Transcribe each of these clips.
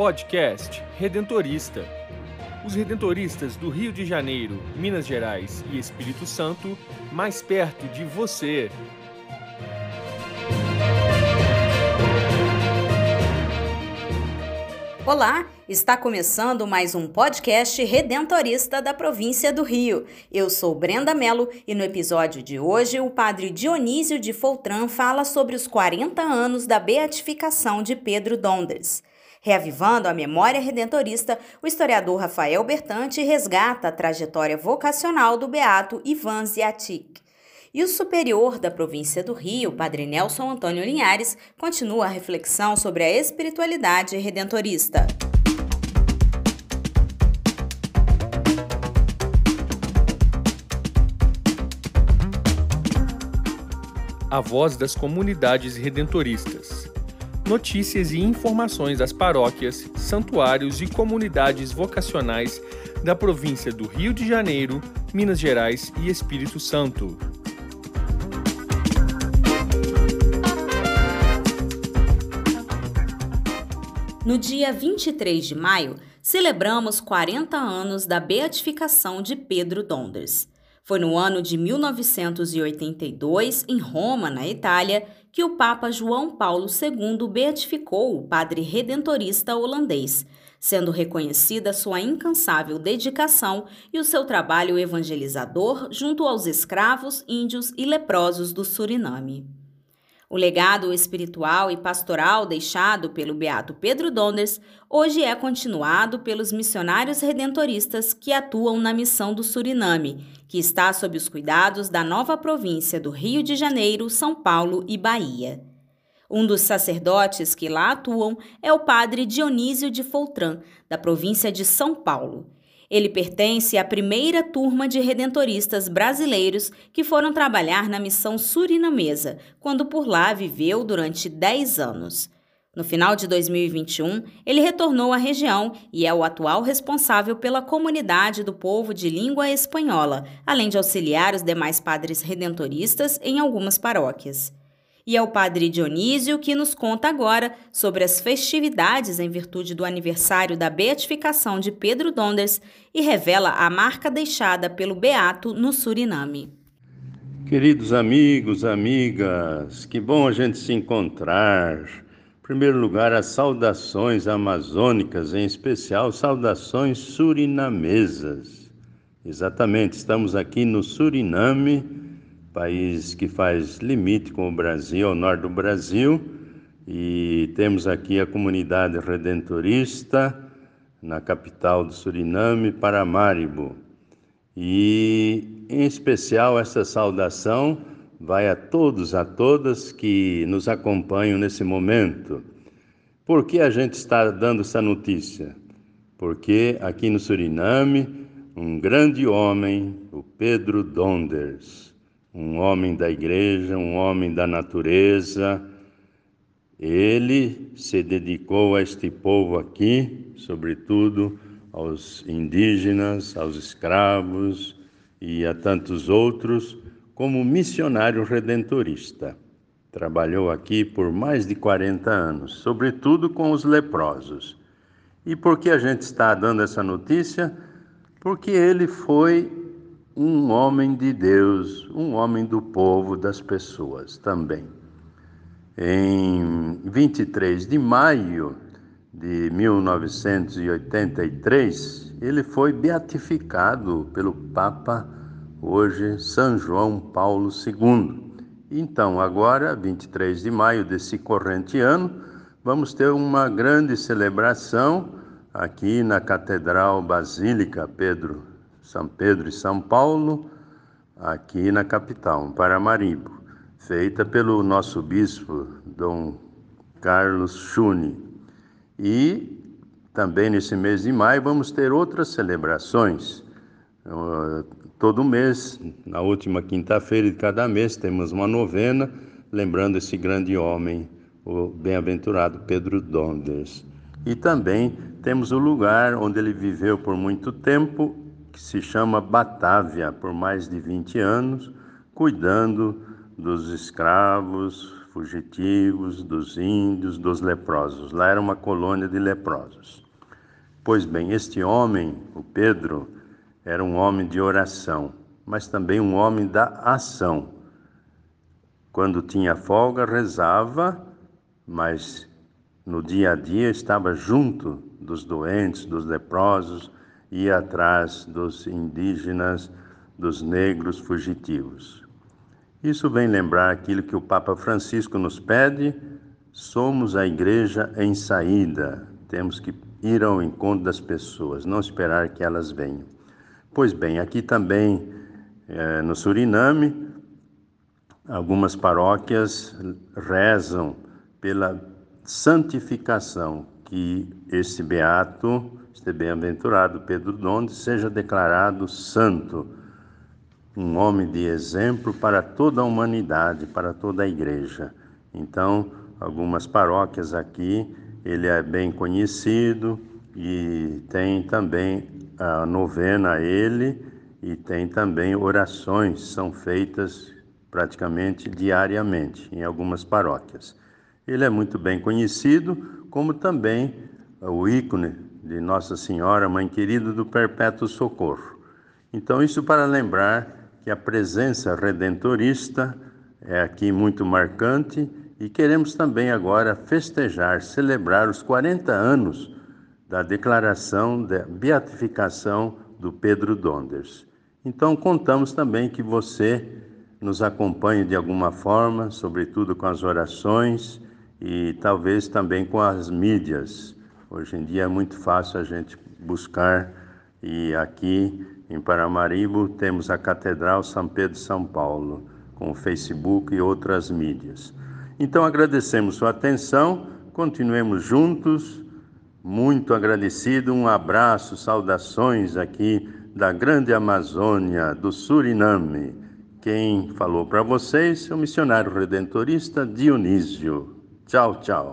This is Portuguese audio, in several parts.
Podcast Redentorista. Os redentoristas do Rio de Janeiro, Minas Gerais e Espírito Santo, mais perto de você. Olá, está começando mais um podcast redentorista da província do Rio. Eu sou Brenda Mello e no episódio de hoje o padre Dionísio de Foltran fala sobre os 40 anos da beatificação de Pedro Donders. Reavivando a memória redentorista, o historiador Rafael Bertante resgata a trajetória vocacional do beato Ivan Ziatik. E o superior da província do Rio, Padre Nelson Antônio Linhares, continua a reflexão sobre a espiritualidade redentorista. A voz das comunidades redentoristas. Notícias e informações das paróquias, santuários e comunidades vocacionais da província do Rio de Janeiro, Minas Gerais e Espírito Santo. No dia 23 de maio, celebramos 40 anos da beatificação de Pedro Donders. Foi no ano de 1982, em Roma, na Itália, que o Papa João Paulo II beatificou o padre redentorista holandês, sendo reconhecida sua incansável dedicação e o seu trabalho evangelizador junto aos escravos, índios e leprosos do Suriname. O legado espiritual e pastoral deixado pelo beato Pedro Donders hoje é continuado pelos missionários redentoristas que atuam na missão do Suriname, que está sob os cuidados da nova província do Rio de Janeiro, São Paulo e Bahia. Um dos sacerdotes que lá atuam é o padre Dionísio de Foltran, da província de São Paulo. Ele pertence à primeira turma de redentoristas brasileiros que foram trabalhar na missão surinamesa, quando por lá viveu durante 10 anos. No final de 2021, ele retornou à região e é o atual responsável pela comunidade do povo de língua espanhola, além de auxiliar os demais padres redentoristas em algumas paróquias. E é o padre Dionísio que nos conta agora sobre as festividades em virtude do aniversário da beatificação de Pedro Donders e revela a marca deixada pelo beato no Suriname. Queridos amigos, amigas, que bom a gente se encontrar. Em primeiro lugar, as saudações amazônicas, em especial saudações surinamesas. Exatamente, estamos aqui no Suriname país que faz limite com o Brasil, ao norte do Brasil, e temos aqui a comunidade redentorista na capital do Suriname, Paramaribo. E em especial essa saudação vai a todos, a todas que nos acompanham nesse momento. Por que a gente está dando essa notícia? Porque aqui no Suriname, um grande homem, o Pedro Donders, um homem da igreja, um homem da natureza. Ele se dedicou a este povo aqui, sobretudo aos indígenas, aos escravos e a tantos outros, como missionário redentorista. Trabalhou aqui por mais de 40 anos, sobretudo com os leprosos. E por que a gente está dando essa notícia? Porque ele foi um homem de Deus, um homem do povo, das pessoas também. Em 23 de maio de 1983, ele foi beatificado pelo Papa, hoje São João Paulo II. Então, agora, 23 de maio desse corrente ano, vamos ter uma grande celebração aqui na Catedral Basílica Pedro são Pedro e São Paulo, aqui na capital, Paramaribo, feita pelo nosso bispo, Dom Carlos Chune. E também nesse mês de maio vamos ter outras celebrações. Uh, todo mês, na última quinta-feira de cada mês, temos uma novena lembrando esse grande homem, o bem-aventurado Pedro Donders. E também temos o lugar onde ele viveu por muito tempo que se chama Batávia, por mais de 20 anos, cuidando dos escravos, fugitivos, dos índios, dos leprosos. Lá era uma colônia de leprosos. Pois bem, este homem, o Pedro, era um homem de oração, mas também um homem da ação. Quando tinha folga, rezava, mas no dia a dia estava junto dos doentes, dos leprosos, ia atrás dos indígenas, dos negros fugitivos. Isso vem lembrar aquilo que o Papa Francisco nos pede: somos a igreja em saída, temos que ir ao encontro das pessoas, não esperar que elas venham. Pois bem, aqui também eh, no Suriname, algumas paróquias rezam pela santificação, que esse beato, este bem-aventurado Pedro Donde, seja declarado santo, um homem de exemplo para toda a humanidade, para toda a igreja. Então, algumas paróquias aqui, ele é bem conhecido e tem também a novena a ele e tem também orações, são feitas praticamente diariamente em algumas paróquias. Ele é muito bem conhecido, como também o ícone de Nossa Senhora, Mãe Querida do Perpétuo Socorro. Então, isso para lembrar que a presença redentorista é aqui muito marcante e queremos também agora festejar, celebrar os 40 anos da declaração da beatificação do Pedro Donders. Então, contamos também que você nos acompanhe de alguma forma, sobretudo com as orações e talvez também com as mídias. Hoje em dia é muito fácil a gente buscar e aqui em Paramaribo temos a Catedral São Pedro São Paulo, com o Facebook e outras mídias. Então agradecemos sua atenção, continuemos juntos. Muito agradecido, um abraço, saudações aqui da grande Amazônia, do Suriname. Quem falou para vocês é o missionário redentorista Dionísio. Tchau, tchau.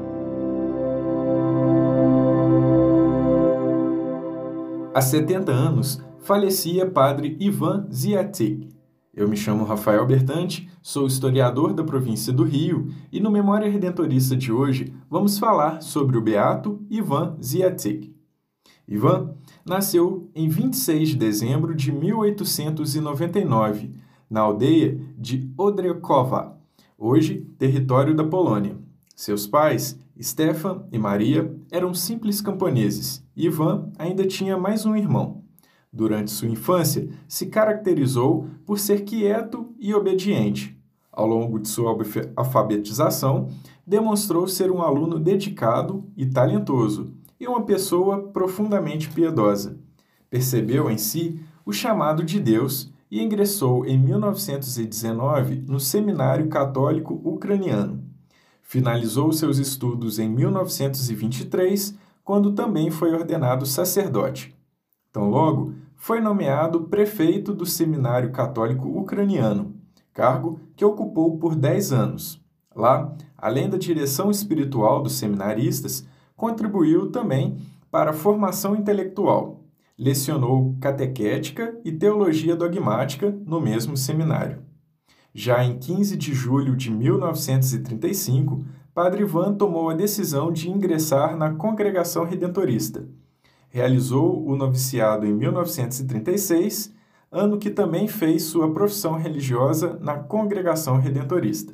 Há 70 anos, falecia padre Ivan Ziatek. Eu me chamo Rafael Bertante, sou historiador da província do Rio e no Memória Redentorista de hoje vamos falar sobre o beato Ivan Ziatek. Ivan nasceu em 26 de dezembro de 1899, na aldeia de Odrekowa, hoje território da Polônia. Seus pais, Stefan e Maria, eram simples camponeses. Ivan ainda tinha mais um irmão. Durante sua infância, se caracterizou por ser quieto e obediente. Ao longo de sua alfabetização, demonstrou ser um aluno dedicado e talentoso e uma pessoa profundamente piedosa. Percebeu em si o chamado de Deus e ingressou em 1919 no Seminário Católico Ucraniano. Finalizou seus estudos em 1923, quando também foi ordenado sacerdote. Tão logo, foi nomeado prefeito do Seminário Católico Ucraniano, cargo que ocupou por 10 anos. Lá, além da direção espiritual dos seminaristas, contribuiu também para a formação intelectual. Lecionou catequética e teologia dogmática no mesmo seminário. Já em 15 de julho de 1935, Padre Ivan tomou a decisão de ingressar na Congregação Redentorista. Realizou o noviciado em 1936, ano que também fez sua profissão religiosa na Congregação Redentorista.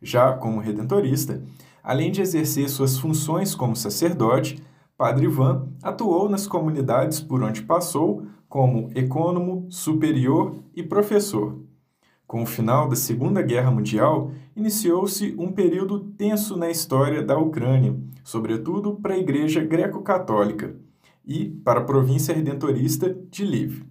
Já como redentorista, além de exercer suas funções como sacerdote, Padre Ivan atuou nas comunidades por onde passou como ecônomo, superior e professor. Com o final da Segunda Guerra Mundial, iniciou-se um período tenso na história da Ucrânia, sobretudo para a Igreja Greco-Católica e para a província redentorista de Lviv.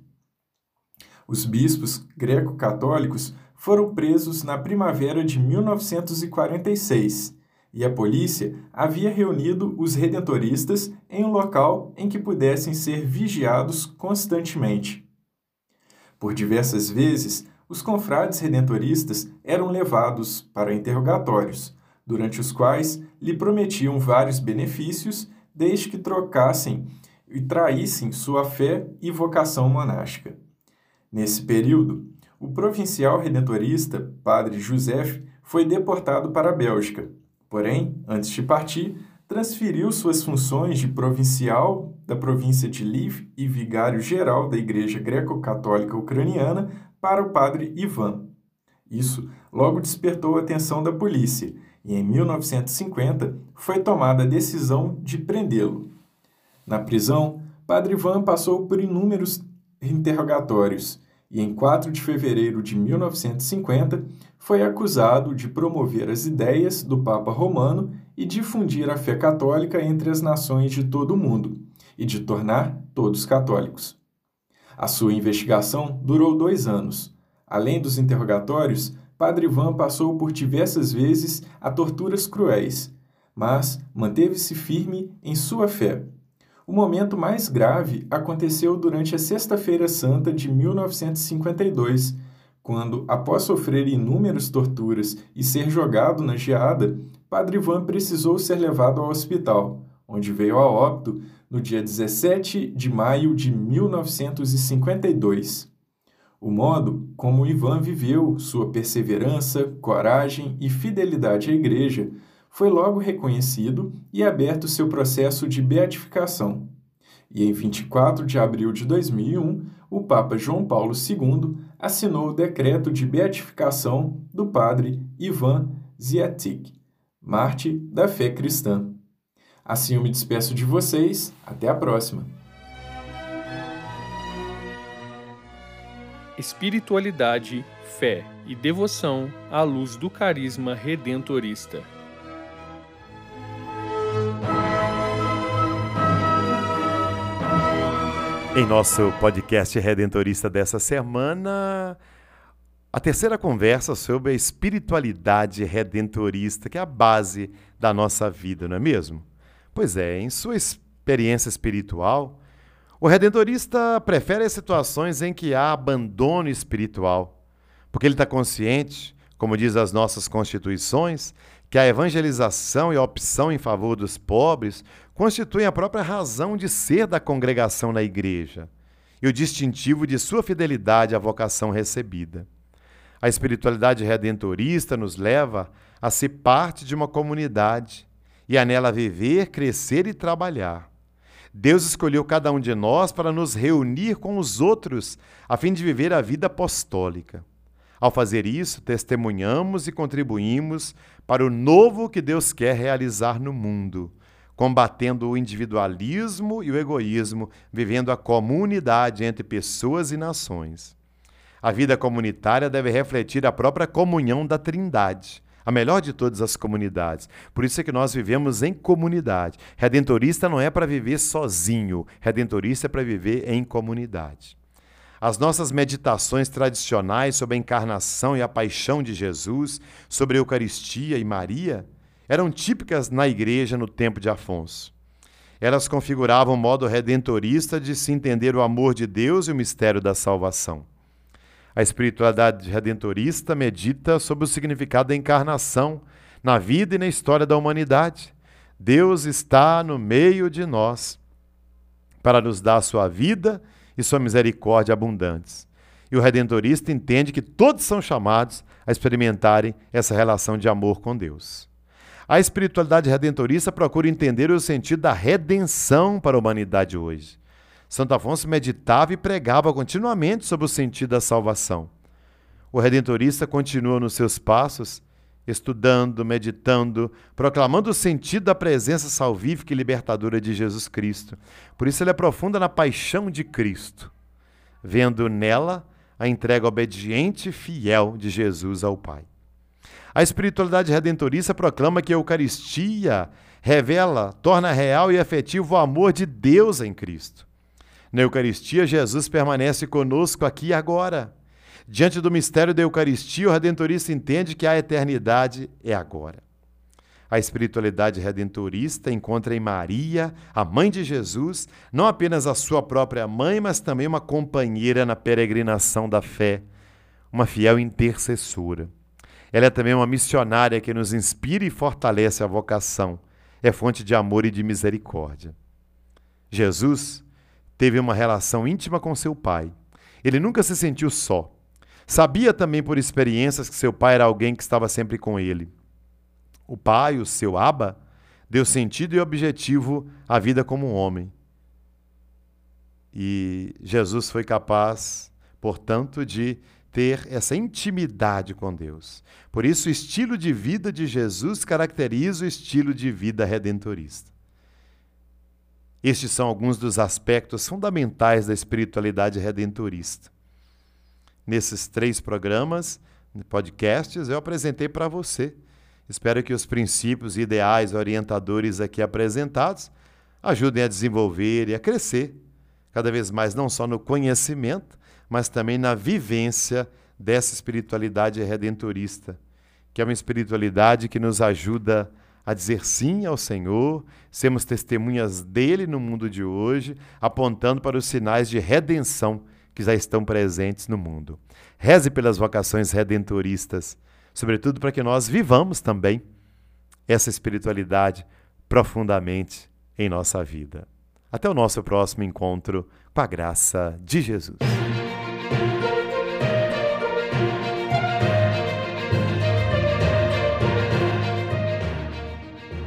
Os bispos greco-católicos foram presos na primavera de 1946 e a polícia havia reunido os redentoristas em um local em que pudessem ser vigiados constantemente. Por diversas vezes, os confrades redentoristas eram levados para interrogatórios, durante os quais lhe prometiam vários benefícios desde que trocassem e traíssem sua fé e vocação monástica. Nesse período, o provincial redentorista, padre Joseph, foi deportado para a Bélgica. Porém, antes de partir, transferiu suas funções de provincial da província de Lviv e vigário-geral da Igreja Greco-Católica Ucraniana para o padre Ivan. Isso logo despertou a atenção da polícia e, em 1950, foi tomada a decisão de prendê-lo. Na prisão, Padre Ivan passou por inúmeros interrogatórios e, em 4 de fevereiro de 1950, foi acusado de promover as ideias do Papa Romano e difundir a fé católica entre as nações de todo o mundo, e de tornar todos católicos. A sua investigação durou dois anos. Além dos interrogatórios, Padre Ivan passou por diversas vezes a torturas cruéis, mas manteve-se firme em sua fé o momento mais grave aconteceu durante a Sexta-feira Santa de 1952, quando, após sofrer inúmeras torturas e ser jogado na geada, Padre Ivan precisou ser levado ao hospital, onde veio a óbito no dia 17 de maio de 1952. O modo como Ivan viveu sua perseverança, coragem e fidelidade à Igreja foi logo reconhecido e aberto seu processo de beatificação. E em 24 de abril de 2001, o Papa João Paulo II assinou o decreto de beatificação do padre Ivan Ziatik, Marte da fé cristã. Assim eu me despeço de vocês, até a próxima. Espiritualidade, fé e devoção à luz do carisma redentorista. Em nosso podcast redentorista dessa semana, a terceira conversa sobre a espiritualidade redentorista, que é a base da nossa vida, não é mesmo? Pois é, em sua experiência espiritual, o redentorista prefere as situações em que há abandono espiritual, porque ele está consciente, como diz as nossas constituições, que a evangelização e a opção em favor dos pobres constituem a própria razão de ser da congregação na igreja e o distintivo de sua fidelidade à vocação recebida. A espiritualidade redentorista nos leva a ser parte de uma comunidade e a nela viver, crescer e trabalhar. Deus escolheu cada um de nós para nos reunir com os outros, a fim de viver a vida apostólica. Ao fazer isso, testemunhamos e contribuímos para o novo que Deus quer realizar no mundo, combatendo o individualismo e o egoísmo, vivendo a comunidade entre pessoas e nações. A vida comunitária deve refletir a própria comunhão da Trindade, a melhor de todas as comunidades. Por isso é que nós vivemos em comunidade. Redentorista não é para viver sozinho, redentorista é para viver em comunidade. As nossas meditações tradicionais sobre a encarnação e a paixão de Jesus, sobre a Eucaristia e Maria, eram típicas na igreja no tempo de Afonso. Elas configuravam o modo redentorista de se entender o amor de Deus e o mistério da salvação. A espiritualidade redentorista medita sobre o significado da encarnação na vida e na história da humanidade. Deus está no meio de nós para nos dar sua vida e sua misericórdia abundantes. E o redentorista entende que todos são chamados a experimentarem essa relação de amor com Deus. A espiritualidade redentorista procura entender o sentido da redenção para a humanidade hoje. Santo Afonso meditava e pregava continuamente sobre o sentido da salvação. O redentorista continua nos seus passos estudando, meditando, proclamando o sentido da presença salvífica e libertadora de Jesus Cristo. Por isso ele aprofunda na paixão de Cristo, vendo nela a entrega obediente e fiel de Jesus ao Pai. A espiritualidade redentorista proclama que a Eucaristia revela, torna real e efetivo o amor de Deus em Cristo. Na Eucaristia, Jesus permanece conosco aqui e agora. Diante do mistério da Eucaristia, o redentorista entende que a eternidade é agora. A espiritualidade redentorista encontra em Maria, a mãe de Jesus, não apenas a sua própria mãe, mas também uma companheira na peregrinação da fé, uma fiel intercessora. Ela é também uma missionária que nos inspira e fortalece a vocação, é fonte de amor e de misericórdia. Jesus teve uma relação íntima com seu pai. Ele nunca se sentiu só. Sabia também por experiências que seu pai era alguém que estava sempre com ele. O pai, o seu Abba, deu sentido e objetivo à vida como um homem. E Jesus foi capaz, portanto, de ter essa intimidade com Deus. Por isso, o estilo de vida de Jesus caracteriza o estilo de vida redentorista. Estes são alguns dos aspectos fundamentais da espiritualidade redentorista. Nesses três programas, podcasts, eu apresentei para você. Espero que os princípios, ideais, orientadores aqui apresentados ajudem a desenvolver e a crescer cada vez mais, não só no conhecimento, mas também na vivência dessa espiritualidade redentorista, que é uma espiritualidade que nos ajuda a a dizer sim ao Senhor, sermos testemunhas dele no mundo de hoje, apontando para os sinais de redenção que já estão presentes no mundo. Reze pelas vocações redentoristas, sobretudo para que nós vivamos também essa espiritualidade profundamente em nossa vida. Até o nosso próximo encontro com a graça de Jesus.